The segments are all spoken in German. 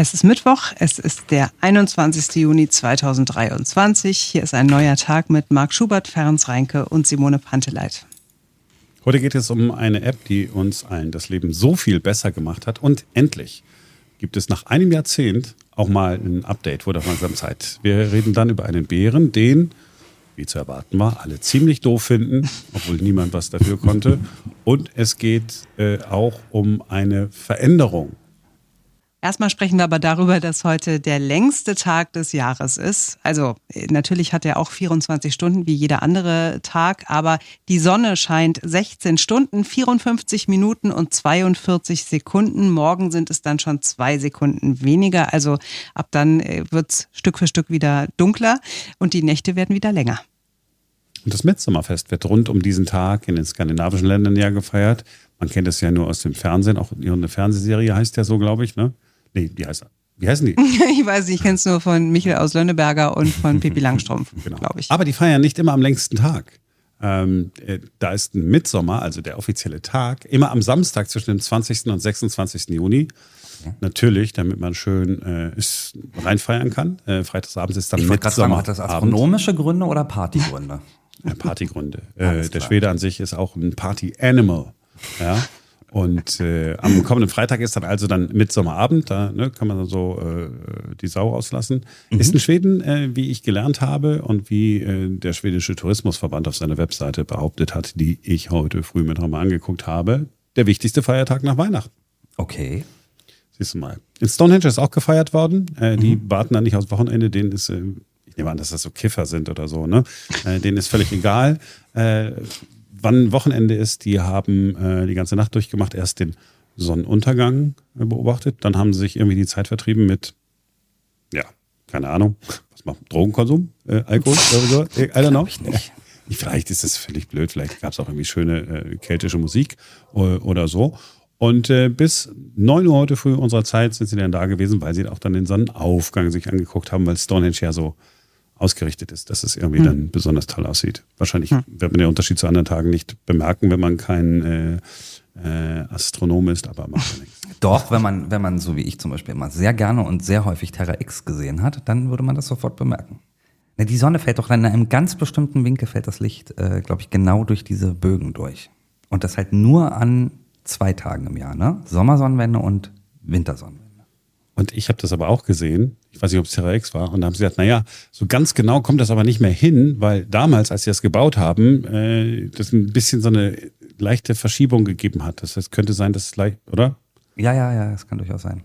Es ist Mittwoch, es ist der 21. Juni 2023. Hier ist ein neuer Tag mit Marc Schubert, Ferenc Reinke und Simone Panteleit. Heute geht es um eine App, die uns allen das Leben so viel besser gemacht hat. Und endlich gibt es nach einem Jahrzehnt auch mal ein Update, wurde langsam Zeit. Wir reden dann über einen Bären, den, wie zu erwarten war, alle ziemlich doof finden, obwohl niemand was dafür konnte. Und es geht äh, auch um eine Veränderung Erstmal sprechen wir aber darüber, dass heute der längste Tag des Jahres ist. Also natürlich hat er auch 24 Stunden wie jeder andere Tag, aber die Sonne scheint 16 Stunden, 54 Minuten und 42 Sekunden. Morgen sind es dann schon zwei Sekunden weniger. Also ab dann äh, wird es Stück für Stück wieder dunkler und die Nächte werden wieder länger. Und das Mitsommerfest wird rund um diesen Tag in den skandinavischen Ländern ja gefeiert. Man kennt es ja nur aus dem Fernsehen, auch eine Fernsehserie heißt ja so, glaube ich, ne? Nee, wie heißt er? Wie heißen die? ich weiß nicht, ich kenne es nur von Michael aus Lönneberger und von Pippi Langstrumpf, genau. glaube ich. Aber die feiern nicht immer am längsten Tag. Ähm, äh, da ist ein Mitsommer, also der offizielle Tag, immer am Samstag zwischen dem 20. und 26. Juni. Okay. Natürlich, damit man schön äh, reinfeiern kann. Äh, Freitagsabends ist dann ich Mitsommer. Sagen, hat das astronomische Gründe oder Partygründe? Ja, Partygründe. äh, der Schwede an sich ist auch ein Party-Animal. Ja. Und äh, am kommenden Freitag ist dann also dann Mitsommerabend, da ne, kann man dann so äh, die Sau auslassen. Mhm. Ist in Schweden, äh, wie ich gelernt habe und wie äh, der schwedische Tourismusverband auf seiner Webseite behauptet hat, die ich heute früh mir nochmal angeguckt habe, der wichtigste Feiertag nach Weihnachten. Okay. Siehst du mal. In Stonehenge ist auch gefeiert worden. Äh, die mhm. warten dann nicht aufs Wochenende, denen ist, äh, ich nehme an, dass das so Kiffer sind oder so, ne? Äh, denen ist völlig egal. Äh, wann Wochenende ist, die haben äh, die ganze Nacht durchgemacht, erst den Sonnenuntergang äh, beobachtet, dann haben sie sich irgendwie die Zeit vertrieben mit, ja, keine Ahnung, was macht Drogenkonsum, äh, Alkohol oder so, äh, I don't know. Ich nicht. Vielleicht ist es völlig blöd, vielleicht gab es auch irgendwie schöne äh, keltische Musik oder, oder so. Und äh, bis 9 Uhr heute früh unserer Zeit sind sie dann da gewesen, weil sie auch dann den Sonnenaufgang sich angeguckt haben, weil Stonehenge ja so ausgerichtet ist, dass es irgendwie hm. dann besonders toll aussieht. Wahrscheinlich hm. wird man den Unterschied zu anderen Tagen nicht bemerken, wenn man kein äh, äh, Astronom ist, aber macht ja nichts. Doch, wenn man, wenn man so wie ich zum Beispiel immer sehr gerne und sehr häufig Terra X gesehen hat, dann würde man das sofort bemerken. Die Sonne fällt doch in einem ganz bestimmten Winkel, fällt das Licht, äh, glaube ich, genau durch diese Bögen durch. Und das halt nur an zwei Tagen im Jahr, ne? Sommersonnenwende und Wintersonnenwende. Und ich habe das aber auch gesehen. Ich weiß nicht, ob es Terra X war. Und da haben sie gesagt, naja, so ganz genau kommt das aber nicht mehr hin, weil damals, als sie das gebaut haben, äh, das ein bisschen so eine leichte Verschiebung gegeben hat. Das heißt, könnte sein, dass es leicht, oder? Ja, ja, ja, das kann durchaus sein.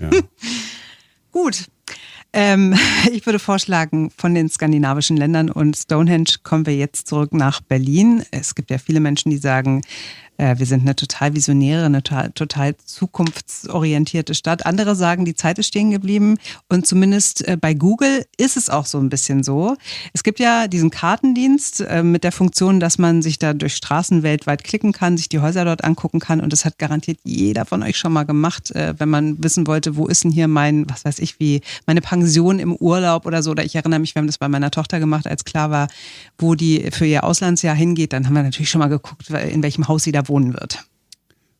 ja. Gut. Ähm, ich würde vorschlagen, von den skandinavischen Ländern und Stonehenge kommen wir jetzt zurück nach Berlin. Es gibt ja viele Menschen, die sagen, wir sind eine total visionäre, eine total, total zukunftsorientierte Stadt. Andere sagen, die Zeit ist stehen geblieben und zumindest äh, bei Google ist es auch so ein bisschen so. Es gibt ja diesen Kartendienst äh, mit der Funktion, dass man sich da durch Straßen weltweit klicken kann, sich die Häuser dort angucken kann und das hat garantiert jeder von euch schon mal gemacht, wenn man wissen wollte, wo ist denn hier mein, was weiß ich, wie meine Pension im Urlaub oder so. Oder ich erinnere mich, wir haben das bei meiner Tochter gemacht, als klar war, wo die für ihr Auslandsjahr hingeht. Dann haben wir natürlich schon mal geguckt, in welchem Haus sie da wohnen wird.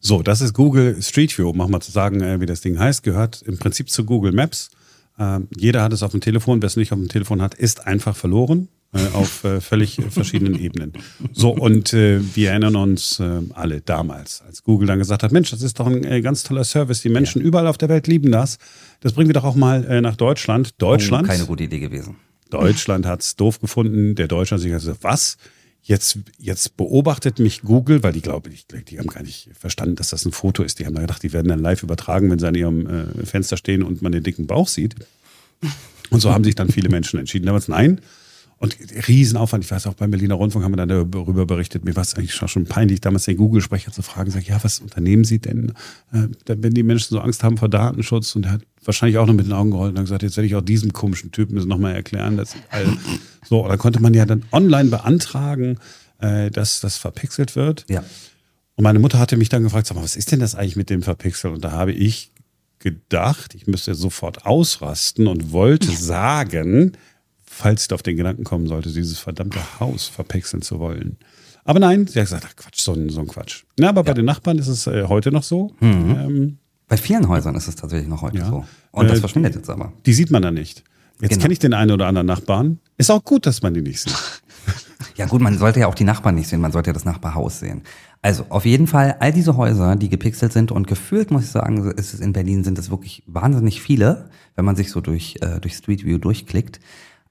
So, das ist Google Street View, um mal zu sagen, äh, wie das Ding heißt, gehört im Prinzip zu Google Maps. Ähm, jeder hat es auf dem Telefon, wer es nicht auf dem Telefon hat, ist einfach verloren äh, auf äh, völlig verschiedenen Ebenen. So, und äh, wir erinnern uns äh, alle damals, als Google dann gesagt hat, Mensch, das ist doch ein äh, ganz toller Service, die Menschen ja. überall auf der Welt lieben das. Das bringen wir doch auch mal nach Deutschland. Deutschland. Oh, keine gute Idee gewesen. Deutschland hat es doof gefunden. Der Deutsche hat sich gesagt, was? Jetzt, jetzt beobachtet mich Google, weil die glaube ich, die haben gar nicht verstanden, dass das ein Foto ist. Die haben da gedacht, die werden dann live übertragen, wenn sie an ihrem äh, Fenster stehen und man den dicken Bauch sieht. Und so haben sich dann viele Menschen entschieden. Damals nein, und Riesenaufwand. Ich weiß auch beim Berliner Rundfunk haben wir dann darüber berichtet. Mir war es eigentlich schon peinlich, damals den Google-Sprecher zu fragen. Sag, ja, was unternehmen Sie denn, äh, wenn die Menschen so Angst haben vor Datenschutz? Und er hat wahrscheinlich auch noch mit den Augen gerollt und gesagt, jetzt werde ich auch diesem komischen Typen das nochmal erklären. Dass all, so, da konnte man ja dann online beantragen, äh, dass das verpixelt wird. Ja. Und meine Mutter hatte mich dann gefragt, sag mal, was ist denn das eigentlich mit dem Verpixeln? Und da habe ich gedacht, ich müsste sofort ausrasten und wollte sagen, falls du auf den Gedanken kommen sollte, dieses verdammte Haus verpixeln zu wollen. Aber nein, sie hat gesagt, ach Quatsch, so ein, so ein Quatsch. Na, aber ja. bei den Nachbarn ist es äh, heute noch so. Mhm. Ähm, Bei vielen Häusern ist es tatsächlich noch heute Ja. so. Und das Äh, verschwindet jetzt aber. Die sieht man dann nicht. Jetzt Genau. kenne ich den einen oder anderen Nachbarn. Ist auch gut, dass man die nicht sieht. Ja gut, man sollte ja auch die Nachbarn nicht sehen, man sollte ja das Nachbarhaus sehen. Also auf jeden Fall, all diese Häuser, die gepixelt sind und gefühlt, muss ich sagen, ist es in Berlin sind es wirklich wahnsinnig viele, wenn man sich so durch, äh, durch Street View durchklickt.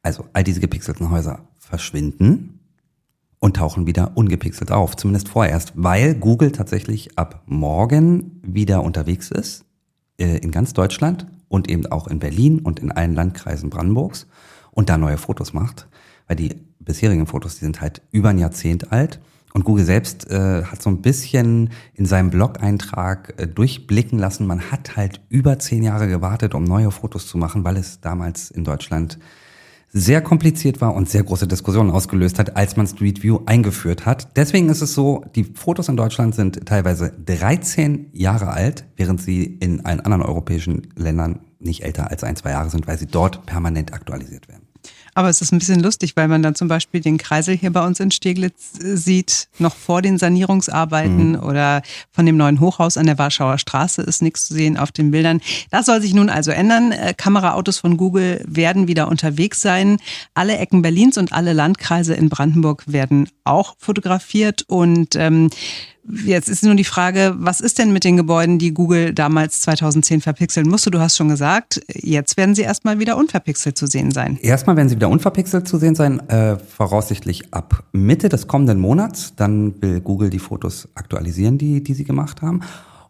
Also all diese gepixelten Häuser verschwinden und tauchen wieder ungepixelt auf, zumindest vorerst, weil Google tatsächlich ab morgen wieder unterwegs ist äh, in ganz Deutschland und eben auch in Berlin und in allen Landkreisen Brandenburgs und da neue Fotos macht, weil die bisherigen Fotos, die sind halt über ein Jahrzehnt alt. Und Google selbst äh, hat so ein bisschen in seinem Blog-Eintrag äh, durchblicken lassen, man hat halt über zehn Jahre gewartet, um neue Fotos zu machen, weil es damals in Deutschland sehr kompliziert war und sehr große Diskussionen ausgelöst hat, als man Street View eingeführt hat. Deswegen ist es so, die Fotos in Deutschland sind teilweise 13 Jahre alt, während sie in allen anderen europäischen Ländern nicht älter als ein, zwei Jahre sind, weil sie dort permanent aktualisiert werden. Aber es ist ein bisschen lustig, weil man dann zum Beispiel den Kreisel hier bei uns in Steglitz äh, sieht, noch vor den Sanierungsarbeiten Mhm. oder von dem neuen Hochhaus an der Warschauer Straße ist nichts zu sehen auf den Bildern. Das soll sich nun also ändern. Äh, Kameraautos von Google werden wieder unterwegs sein. Alle Ecken Berlins und alle Landkreise in Brandenburg werden auch fotografiert und ähm, Jetzt ist nur die Frage, was ist denn mit den Gebäuden, die Google damals 2010 verpixeln musste? Du hast schon gesagt, jetzt werden sie erstmal wieder unverpixelt zu sehen sein. Erstmal werden sie wieder unverpixelt zu sehen sein, äh, voraussichtlich ab Mitte des kommenden Monats. Dann will Google die Fotos aktualisieren, die, die sie gemacht haben.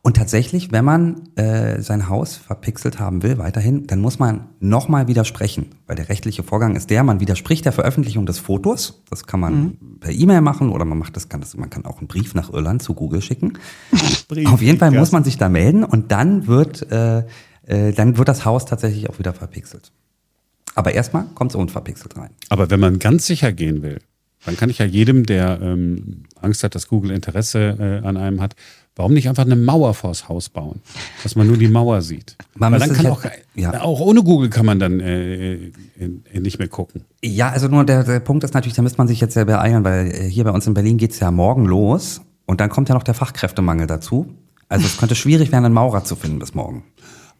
Und tatsächlich, wenn man äh, sein Haus verpixelt haben will, weiterhin, dann muss man nochmal widersprechen. Weil der rechtliche Vorgang ist der, man widerspricht der Veröffentlichung des Fotos. Das kann man per E-Mail machen oder man macht das, kann das, man kann auch einen Brief nach Irland zu Google schicken. Brief, Auf jeden Fall muss man sich da melden und dann wird, äh, äh, dann wird das Haus tatsächlich auch wieder verpixelt. Aber erstmal kommt es unverpixelt rein. Aber wenn man ganz sicher gehen will, dann kann ich ja jedem, der ähm, Angst hat, dass Google Interesse äh, an einem hat, warum nicht einfach eine Mauer vors Haus bauen, dass man nur die Mauer sieht. Man Weil dann kann auch, ja- auch ohne Google kann man dann äh, äh, nicht mehr gucken. Ja, also nur der, der Punkt ist natürlich, da müsste man sich jetzt ja beeilen, weil äh, hier bei uns in Berlin geht's ja morgen los und dann kommt ja noch der Fachkräftemangel dazu. Also es könnte schwierig werden, einen Maurer zu finden bis morgen.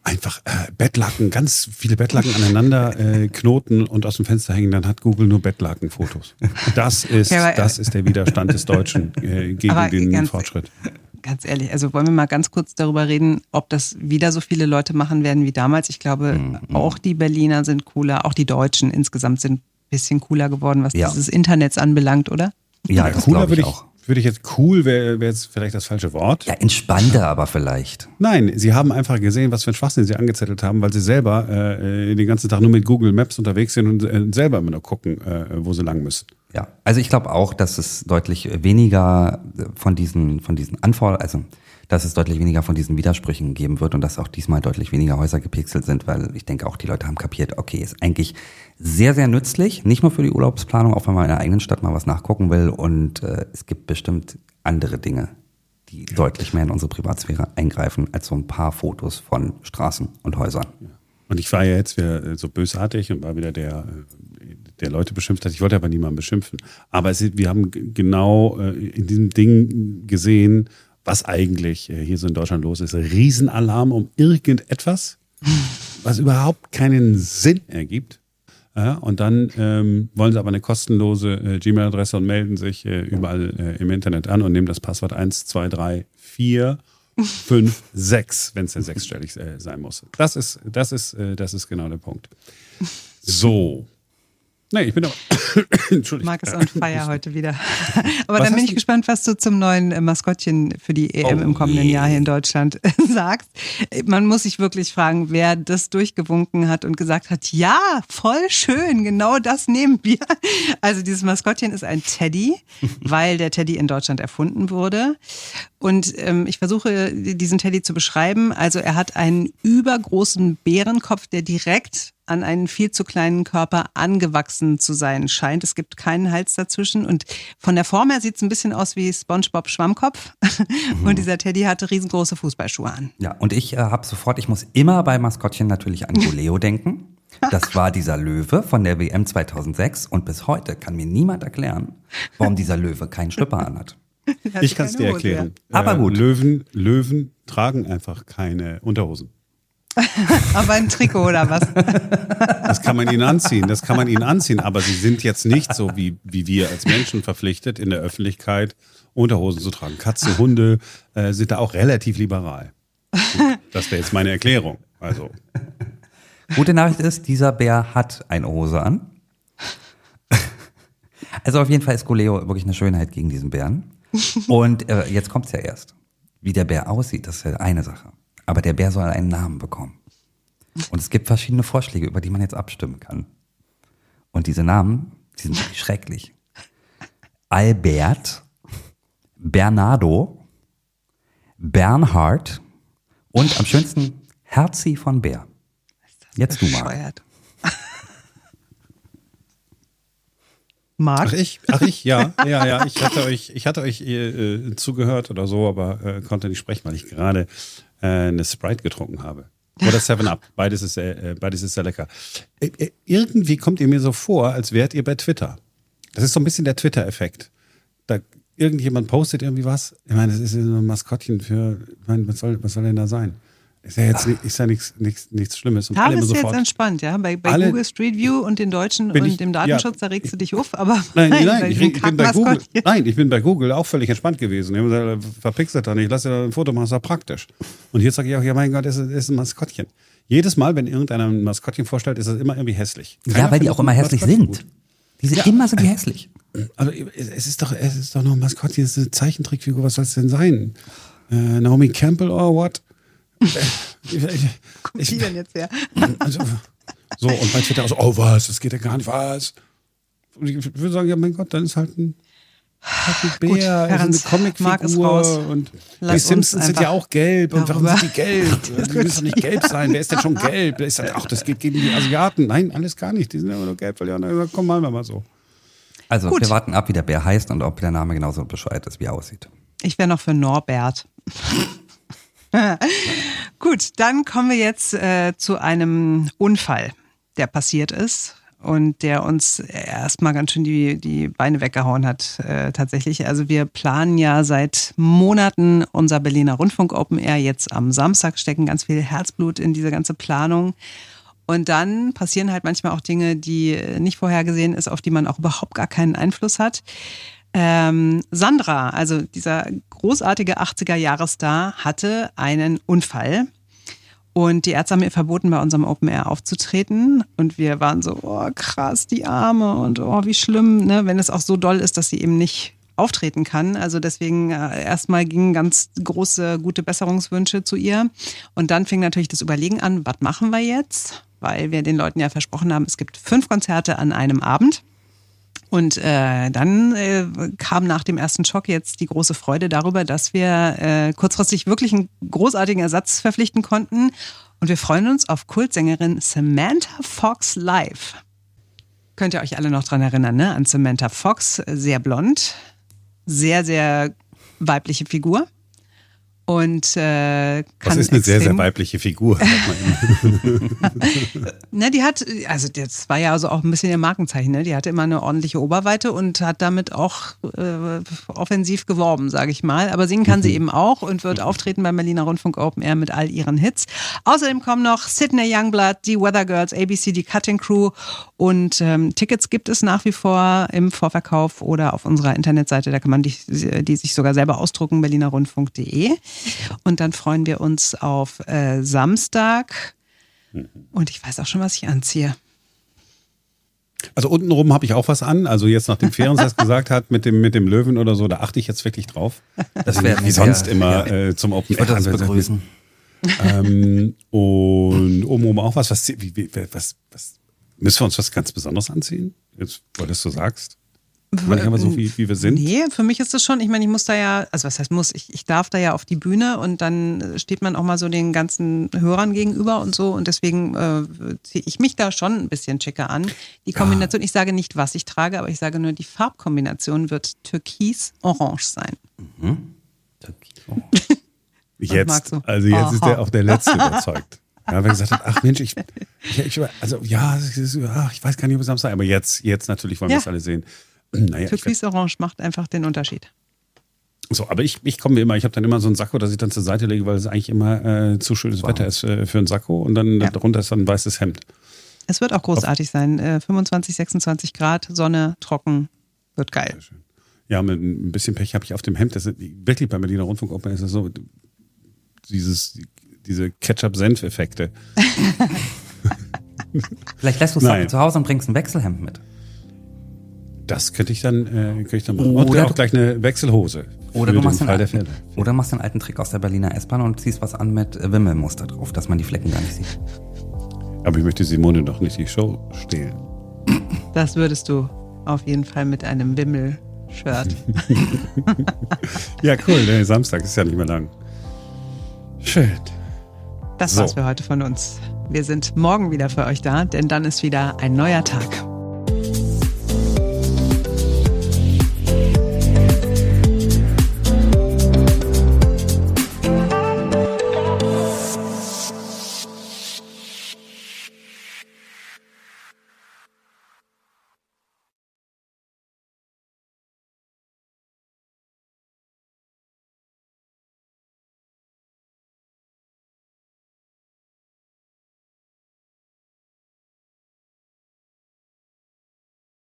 Einfach äh, Bettlaken, ganz viele Bettlaken aneinander äh, knoten und aus dem Fenster hängen, dann hat Google nur Bettlakenfotos. Das ist, Ja, aber- das ist der Widerstand des Deutschen äh, gegen den ganz- Fortschritt. Ganz ehrlich, also wollen wir mal ganz kurz darüber reden, ob das wieder so viele Leute machen werden wie damals. Ich glaube, Mhm. auch die Berliner sind cooler, auch die Deutschen insgesamt sind ein bisschen cooler geworden, was Ja. dieses Internets anbelangt, oder? Ja, das cooler glaube würde ich ich, auch. Würde ich jetzt cool wäre wäre jetzt vielleicht das falsche Wort. Ja, entspannter aber vielleicht. Nein, sie haben einfach gesehen, was für ein Schwachsinn sie angezettelt haben, weil sie selber äh, den ganzen Tag nur mit Google Maps unterwegs sind und äh, selber immer nur gucken, äh, wo sie lang müssen. Ja, also ich glaube auch, dass es deutlich weniger von diesen, von diesen Anforderungen, also dass es deutlich weniger von diesen Widersprüchen geben wird und dass auch diesmal deutlich weniger Häuser gepixelt sind, weil ich denke auch die Leute haben kapiert, okay, ist eigentlich sehr, sehr nützlich, nicht nur für die Urlaubsplanung, auch wenn man in der eigenen Stadt mal was nachgucken will und äh, es gibt bestimmt andere Dinge, die deutlich mehr in unsere Privatsphäre eingreifen als so ein paar Fotos von Straßen und Häusern. Und ich war ja jetzt wieder äh, so bösartig und war wieder der, äh, der Leute beschimpft hat. Ich wollte aber niemanden beschimpfen. Aber es, wir haben genau äh, in diesem Ding gesehen, was eigentlich äh, hier so in Deutschland los ist. Riesenalarm um irgendetwas, was überhaupt keinen Sinn ergibt. Ja, und dann ähm, wollen sie aber eine kostenlose äh, Gmail-Adresse und melden sich äh, überall äh, im Internet an und nehmen das Passwort 1, 2, 3, 4, 5, 6, wenn es denn sechsstellig äh, sein muss. Das ist, das, ist, äh, das ist genau der Punkt. So. Nee, ich bin aber. Entschuldigung. Marc ist on fire heute wieder. Aber Was dann bin ich du- gespannt, was du zum neuen äh, Maskottchen für die EM Oh im kommenden je. Jahr hier in Deutschland äh, sagst. Man muss sich wirklich fragen, wer das durchgewunken hat und gesagt hat, ja, voll schön, genau das nehmen wir. Also dieses Maskottchen ist ein Teddy, weil der Teddy in Deutschland erfunden wurde. Und ähm, ich versuche diesen Teddy zu beschreiben. Also er hat einen übergroßen Bärenkopf, der direkt an einen viel zu kleinen Körper angewachsen zu sein scheint. Es gibt keinen Hals dazwischen und von der Form her sieht es ein bisschen aus wie SpongeBob Schwammkopf. Und dieser Teddy hatte riesengroße Fußballschuhe an. Ja, und ich äh, habe sofort, ich muss immer bei Maskottchen natürlich an Goleo denken. Das war dieser Löwe von der WM 2006 und bis heute kann mir niemand erklären, warum dieser Löwe keinen Schlüpper anhat. Ich kann es dir erklären. Aber Äh, gut. Löwen, Löwen tragen einfach keine Unterhosen. Aber ein Trikot oder was? Das kann man ihnen anziehen, das kann man ihnen anziehen, aber sie sind jetzt nicht so wie, wie wir als Menschen verpflichtet, in der Öffentlichkeit Unterhosen zu tragen. Katzen, Hunde äh, sind da auch relativ liberal. Das wäre jetzt meine Erklärung. Also. Gute Nachricht ist, dieser Bär hat eine Hose an. Also auf jeden Fall ist Goleo wirklich eine Schönheit gegen diesen Bären. Und äh, jetzt kommt's ja erst. Wie der Bär aussieht, das ist ja eine Sache. Aber der Bär soll einen Namen bekommen. Und es gibt verschiedene Vorschläge, über die man jetzt abstimmen kann. Und diese Namen, die sind wirklich schrecklich. Albert, Bernardo, Bernhard und am schönsten Herzi von Bär. Jetzt du mal. Marc? Ach ich, ach ich, ja, ja, ja. Ich hatte euch, ich hatte euch äh, zugehört oder so, aber äh, konnte nicht sprechen, weil ich gerade äh, eine Sprite getrunken habe. Oder Seven Up. Beides ist, äh, beides ist sehr lecker. Äh, äh, irgendwie kommt ihr mir so vor, als wärt ihr bei Twitter. Das ist so ein bisschen der Twitter-Effekt. Da irgendjemand postet irgendwie was. Ich meine, das ist so ein Maskottchen für, ich meine, was soll, was soll denn da sein? Ist ja jetzt ist ja nichts, nichts, nichts Schlimmes. Und immer bist du jetzt sofort. entspannt, ja? Bei, bei Alle- Google Street View und den Deutschen und ich- dem ja. Datenschutz, da regst du dich auf, aber Nein, nein, nein, ich, ich bin bei Google. Nein, ich bin bei Google auch völlig entspannt gewesen. Ich habe gesagt, verpixelt da nicht, lass dir da ein Foto machen, ist ja praktisch. Und jetzt sage ich auch, ja mein Gott, es ist, ist ein Maskottchen. Jedes Mal, wenn irgendeiner ein Maskottchen vorstellt, ist das immer irgendwie hässlich. Ja, Keiner weil die auch immer hässlich sind. gut. Die sind immer sind die hässlich. Also es ist doch, es ist doch nur ein Maskottchen, es ist eine Zeichentrickfigur, was soll es denn sein? Äh, Naomi Campbell or what? Äh, ich, die denn jetzt her? also, so, und bei Twitter auch so, oh was, das geht ja gar nicht, was? Und ich würde sagen, ja mein Gott, dann ist halt ein, ein Bär, Gut, ist Herrens, eine Comicfigur und Lass die Simpsons sind ja auch gelb und warum sind die gelb? Die müssen doch nicht gelb sein, wer ist denn schon gelb? Ist denn, ach, das geht gegen die Asiaten. Nein, alles gar nicht, die sind immer nur gelb, weil die anderen komm mal mal so. Also Gut. wir warten ab, wie der Bär heißt und ob der Name genauso bescheuert ist, wie er aussieht. Ich wäre noch für Norbert. Gut, dann kommen wir jetzt äh, zu einem Unfall, der passiert ist und der uns erstmal ganz schön die, die Beine weggehauen hat, äh, tatsächlich. Also wir planen ja seit Monaten unser Berliner Rundfunk Open Air jetzt am Samstag, stecken ganz viel Herzblut in diese ganze Planung. Und dann passieren halt manchmal auch Dinge, die nicht vorhergesehen ist, auf die man auch überhaupt gar keinen Einfluss hat. Ähm, Sandra, also dieser großartige 80er-Jahresstar, hatte einen Unfall. Und die Ärzte haben ihr verboten, bei unserem Open Air aufzutreten. Und wir waren so, oh krass, die Arme und oh, wie schlimm, ne? wenn es auch so doll ist, dass sie eben nicht auftreten kann. Also deswegen äh, erstmal gingen ganz große, gute Besserungswünsche zu ihr. Und dann fing natürlich das Überlegen an, was machen wir jetzt? Weil wir den Leuten ja versprochen haben, es gibt fünf Konzerte an einem Abend. Und äh, dann äh, kam nach dem ersten Schock jetzt die große Freude darüber, dass wir äh, kurzfristig wirklich einen großartigen Ersatz verpflichten konnten. Und wir freuen uns auf Kultsängerin Samantha Fox live. Könnt ihr euch alle noch dran erinnern, ne? An Samantha Fox, sehr blond, sehr, sehr weibliche Figur. Und äh, kann Das ist eine sehr, sehr weibliche Figur. Ne, die hat, also das war ja also auch ein bisschen ihr Markenzeichen, ne? Die hatte immer eine ordentliche Oberweite und hat damit auch äh, offensiv geworben, sage ich mal. Aber singen kann sie eben auch und wird auftreten beim Berliner Rundfunk Open Air mit all ihren Hits. Außerdem kommen noch Sydney Youngblood, die Weather Girls, ABC, die Cutting Crew und ähm, Tickets gibt es nach wie vor im Vorverkauf oder auf unserer Internetseite. Da kann man die, die sich sogar selber ausdrucken, berlinerrundfunk.de. Und dann freuen wir uns auf äh, Samstag. Und ich weiß auch schon, was ich anziehe. Also untenrum habe ich auch was an. Also jetzt, nachdem Ferens das gesagt hat, mit dem, mit dem Löwen oder so, da achte ich jetzt wirklich drauf. Das wäre Wie sonst immer äh, zum Open Ich Air. begrüßen. Ähm, und oben auch was. Was, wie, wie, was, was. Müssen wir uns was ganz Besonderes anziehen? Jetzt, weil du es so sagst. Manchmal aber so, wie, wie wir sind. Nee, für mich ist das schon, ich meine, ich muss da ja, also was heißt muss, ich, ich darf da ja auf die Bühne und dann äh, steht man auch mal so den ganzen Hörern gegenüber und so und deswegen äh, ziehe ich mich da schon ein bisschen schicker an. Die Kombination, ich sage nicht, was ich trage, aber ich sage nur, die Farbkombination wird türkis-orange sein. Jetzt, magst du? also jetzt ist Aha. der auch der Letzte überzeugt. Ja, er gesagt hat, ach Mensch, ich, ich, ich also ja, ist, ach, ich weiß gar nicht, ob es Samstag, aber jetzt, jetzt natürlich wollen wir Ja. es alle sehen. Naja, ich werd, Türkis-orange macht einfach den Unterschied. So, aber ich, ich komme immer, ich habe dann immer so einen Sakko, das ich dann zur Seite lege, weil es eigentlich immer äh, zu schönes Wow. Wetter ist äh, für einen Sakko und dann Ja. darunter ist dann ein weißes Hemd. Es wird auch großartig sein. Äh, 25, 26 Grad, Sonne, trocken, wird geil. Sehr schön. Ja, mit ein bisschen Pech habe ich auf dem Hemd, das ist wirklich beim Berliner Rundfunkoper ist es so, dieses, diese Ketchup-Senf-Effekte. Vielleicht lässt du es zu Hause und bringst ein Wechselhemd mit. Das könnte ich dann, äh, könnte ich dann machen. Oder Und auch gleich eine Wechselhose. Oder du, machst der alten, oder machst den alten Trick aus der Berliner S-Bahn und ziehst was an mit Wimmelmuster drauf, dass man die Flecken gar nicht sieht. Aber ich möchte Simone doch nicht die Show stehlen. Das würdest du auf jeden Fall mit einem Wimmel-Shirt. Ja, cool. Der Samstag ist ja nicht mehr lang. Schön. Das So. war's für heute von uns. Wir sind morgen wieder für euch da, denn dann ist wieder ein neuer Tag.